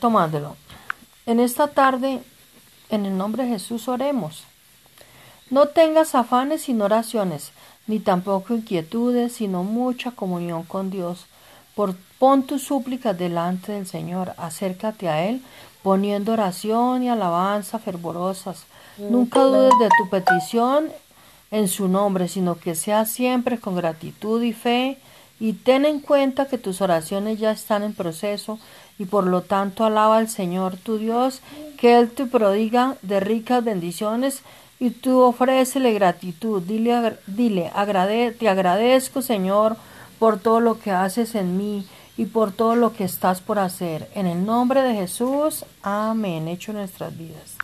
tomándolo. En esta tarde, en el nombre de Jesús, oremos. No tengas afanes sin oraciones, ni tampoco inquietudes, sino mucha comunión con Dios. Por, pon tus súplicas delante del Señor, acércate a Él, poniendo oración y alabanza fervorosas. Nunca dudes de tu petición en su nombre, sino que sea siempre con gratitud y fe, y ten en cuenta que tus oraciones ya están en proceso y por lo tanto alaba al Señor tu Dios, que Él te prodiga de ricas bendiciones y tú ofrécele gratitud. Dile, dile te agradezco Señor por todo lo que haces en mí y por todo lo que estás por hacer. En el nombre de Jesús, amén. Hecho nuestras vidas.